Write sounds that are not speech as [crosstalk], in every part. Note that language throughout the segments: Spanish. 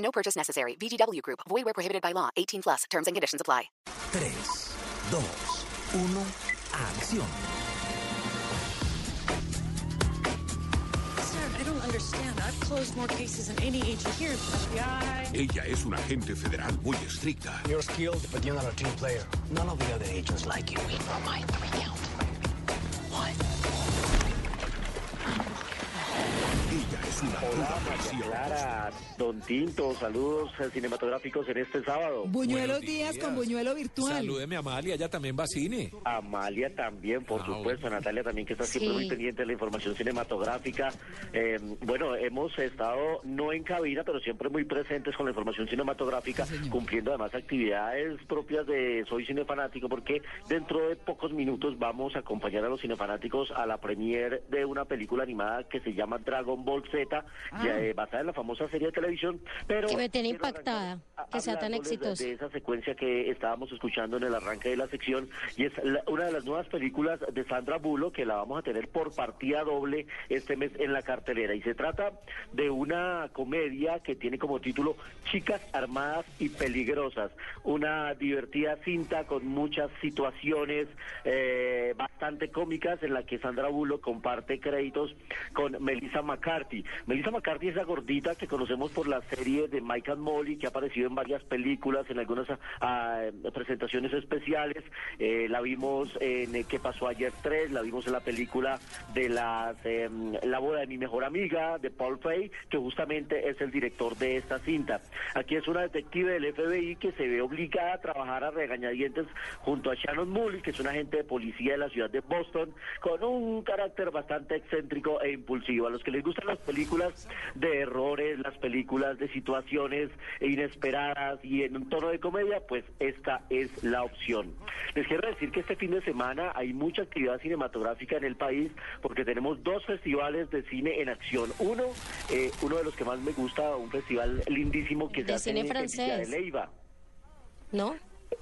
No purchase necessary. VGW Group. Void where prohibited by law. 18 plus. Terms and conditions apply. 3, 2, 1, acción. Sir, I don't understand. I've closed more cases than any agent here. FBI. Ella es una agente federal muy estricta. You're skilled, but you're not a team player. None of the other agents like you. We know my three count. What? Pura presión. Clara, Don Tinto, saludos cinematográficos en este sábado. Buñuelos días con buñuelo virtual. Salúdeme a Amalia, ella también va a cine. Amalia también, por Ah, supuesto, bueno. Natalia también, que está siempre Sí. muy pendiente de la información cinematográfica. Eh, bueno, hemos estado no en cabina, pero siempre muy presentes con la información cinematográfica, cumpliendo además actividades propias de Soy Cinefanático, porque dentro de pocos minutos vamos a acompañar a los cinefanáticos a la premier de una película animada que se llama Dragon Ball Z, ya, eh, basada en la famosa serie de televisión. Pero Que me tiene impactada, arrancar que sea tan hablándoles de- exitosa. de esa secuencia que estábamos escuchando en el arranque de la sección y es la- una de las nuevas películas de Sandra Bullock que la vamos a tener por partida doble este mes en la cartelera y se trata de una comedia que tiene como título Chicas armadas y peligrosas, una divertida cinta con muchas situaciones eh, bastante cómicas en la que Sandra Bullock comparte créditos con Melissa McCarthy. Melissa McCarthy es la gordita que conocemos por la serie de Mike and Molly que ha aparecido en varias películas, en algunas ah, presentaciones especiales. Eh, la vimos en eh, ¿Qué pasó ayer 3? La vimos en la película de las, em, La boda de mi mejor amiga, de Paul Fay, que justamente es el director de esta cinta. Aquí es una detective del FBI que se ve obligada a trabajar a regañadientes junto a Shannon Mully, que es un agente de policía de la ciudad de Boston, con un carácter bastante excéntrico e impulsivo. A los que les gustan las películas de errores, las películas de situaciones inesperadas y en un tono de comedia, pues esta es la opción. Les quiero decir que este fin de semana hay mucha actividad cinematográfica en el país porque tenemos dos festivales de cine en acción. Uno, eh, uno de los que más me gusta, un festival lindísimo que De se hace en Villa de francés. Leiva. ¿No?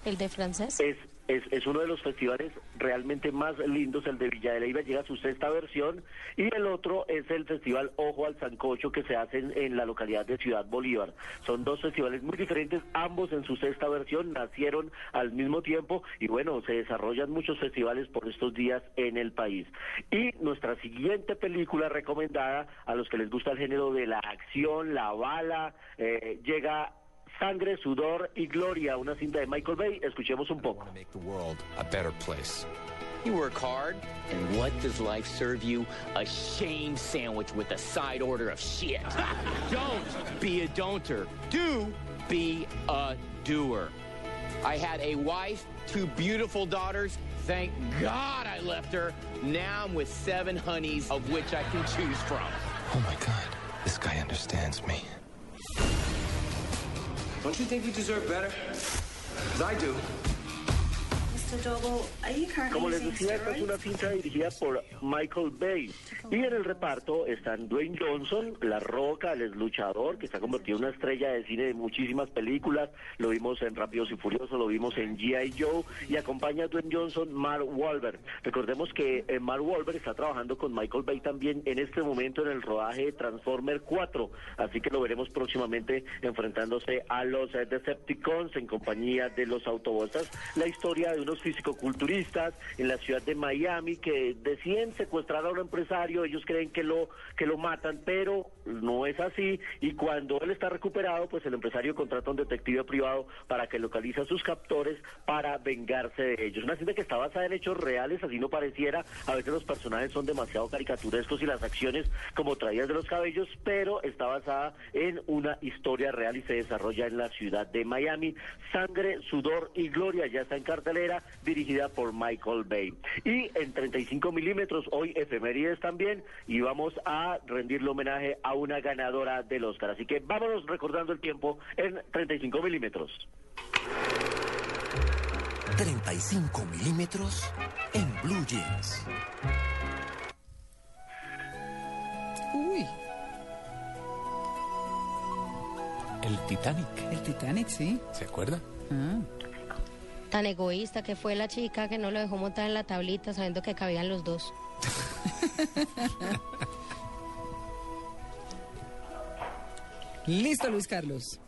El de francés. Es, es, es uno de los festivales realmente más lindos, el de Villa de llega a su sexta versión, y el otro es el Festival Ojo al Sancocho que se hace en, en la localidad de Ciudad Bolívar. Son dos festivales muy diferentes, ambos en su sexta versión, nacieron al mismo tiempo, y bueno, se desarrollan muchos festivales por estos días en el país. Y nuestra siguiente película recomendada a los que les gusta el género de la acción, la bala, eh, llega Sangre, Sudor y Gloria, una cinta de Michael Bay. Escuchemos un poco. Make the world a better place. You work hard, and what does life serve you? A shame sandwich with a side order of shit. [laughs] Don't be a don'ter. Do be a doer. I had a wife, two beautiful daughters. Thank God I left her. Now I'm with seven honeys, of which I can choose from. Oh my god, this guy understands me. Don't you think you deserve better? 'Cause I do. Como les decía, esta es una cinta dirigida por Michael Bay. Y en el reparto están Dwayne Johnson, La Roca, el luchador, que se ha convertido en una estrella de cine de muchísimas películas. Lo vimos en Rápidos y Furiosos, lo vimos en G.I. Joe. Y acompaña a Dwayne Johnson, Mark Wahlberg. Recordemos que eh, Mark Wahlberg está trabajando con Michael Bay también en este momento en el rodaje de Transformer 4. Así que lo veremos próximamente enfrentándose a los eh, Decepticons en compañía de los Autobotas. La historia de unos fisicoculturistas en la ciudad de Miami que deciden secuestrar a un empresario. Ellos creen que lo, que lo matan, pero no es así. Y cuando él está recuperado, pues el empresario contrata a un detective privado para que localice a sus captores para vengarse de ellos. Una cinta que está basada en hechos reales, así no pareciera. A veces los personajes son demasiado caricaturescos y las acciones como traídas de los cabellos, pero está basada en una historia real y se desarrolla en la ciudad de Miami. Sangre, sudor y gloria ya está en cartelera dirigida por Michael Bay. Y en 35 milímetros, hoy efemérides también, y vamos a rendirle homenaje a una ganadora del Oscar. Así que vámonos recordando el tiempo en 35 milímetros. 35 milímetros en Blue Jeans. Uy, El Titanic. el Titanic, sí. ¿Se acuerda? Ah. Tan egoísta que fue la chica que no lo dejó montar en la tablita sabiendo que cabían los dos. [laughs] Listo, Luis Carlos.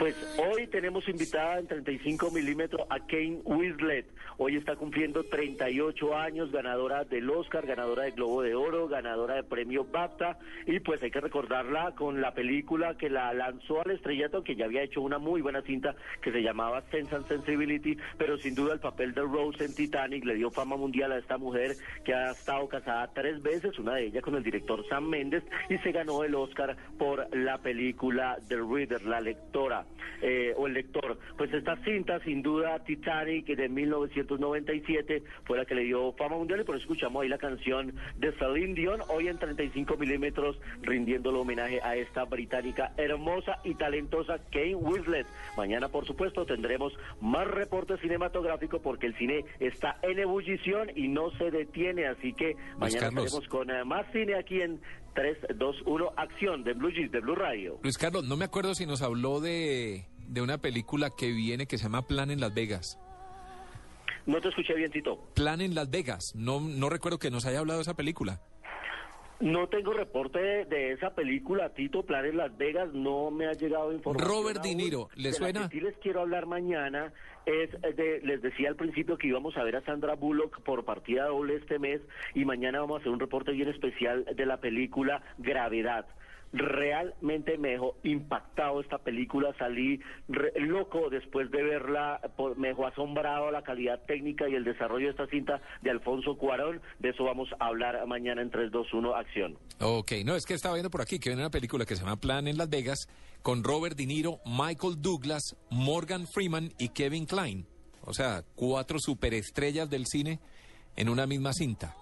Pues hoy tenemos invitada en 35 milímetros a Kane Winslet. Hoy está cumpliendo 38 años, ganadora del Oscar, ganadora del Globo de Oro, ganadora de premio BAFTA. Y pues hay que recordarla con la película que la lanzó al estrellato, que ya había hecho una muy buena cinta que se llamaba Sense and Sensibility. Pero sin duda el papel de Rose en Titanic le dio fama mundial a esta mujer que ha estado casada tres veces, una de ellas con el director Sam Mendes, y se ganó el Oscar por la película The Reader, la lectora eh, o el lector. Pues esta cinta, sin duda, Titanic de 1997 fue la que le dio fama mundial y por eso escuchamos ahí la canción de Celine Dion, hoy en 35 milímetros, rindiéndole homenaje a esta británica hermosa y talentosa Kate Winslet. Mañana, por supuesto, tendremos más reporte cinematográfico porque el cine está en ebullición y no se detiene, así que mañana estaremos con eh, más cine aquí en 3, 2, 1, acción de Blue Jeans, de Blue Radio. Luis Carlos, no me acuerdo si nos habló de, de una película que viene que se llama Plan en Las Vegas. No te escuché bien, Tito. Plan en Las Vegas. No, no recuerdo que nos haya hablado de esa película. No tengo reporte de, esa película, Tito, Planes Las Vegas, no me ha llegado información. Robert De. Niro, ¿le suena? sí les quiero hablar mañana es de, les decía al principio que íbamos a ver a Sandra Bullock por partida doble este mes y mañana vamos a hacer un reporte bien especial de la película Gravedad. Realmente me dejó impactado esta película, salí re- loco después de verla, por- me dejó asombrado la calidad técnica y el desarrollo de esta cinta de Alfonso Cuarón, de eso vamos a hablar mañana en 3, 2, 1, acción. Ok, no, es que estaba viendo por aquí que viene una película que se llama Plan en Las Vegas con Robert De Niro, Michael Douglas, Morgan Freeman y Kevin Klein. O sea, cuatro superestrellas del cine en una misma cinta.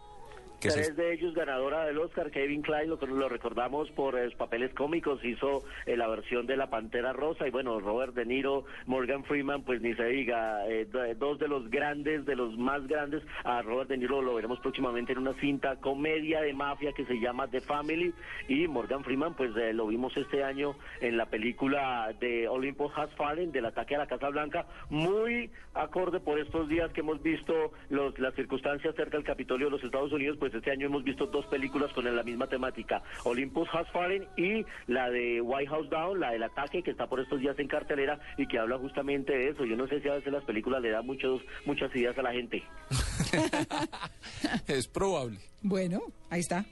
Tres de ellos ganadora del Oscar, Kevin Klein, lo, lo recordamos por eh, papeles cómicos, hizo eh, la versión de La Pantera Rosa y bueno, Robert De Niro, Morgan Freeman, pues ni se diga, eh, do- dos de los grandes, de los más grandes, a Robert De Niro lo veremos próximamente en una cinta comedia de mafia que se llama The Family y Morgan Freeman pues eh, lo vimos este año en la película de Olympus Has Fallen, del ataque a la Casa Blanca, muy acorde por estos días que hemos visto los, las circunstancias cerca del Capitolio de los Estados Unidos, pues este año hemos visto dos películas con la misma temática, Olympus Has Fallen y la de White House Down, la del ataque que está por estos días en cartelera y que habla justamente de eso. Yo no sé si a veces las películas le dan muchos, muchas ideas a la gente. [laughs] es probable. Bueno, ahí está.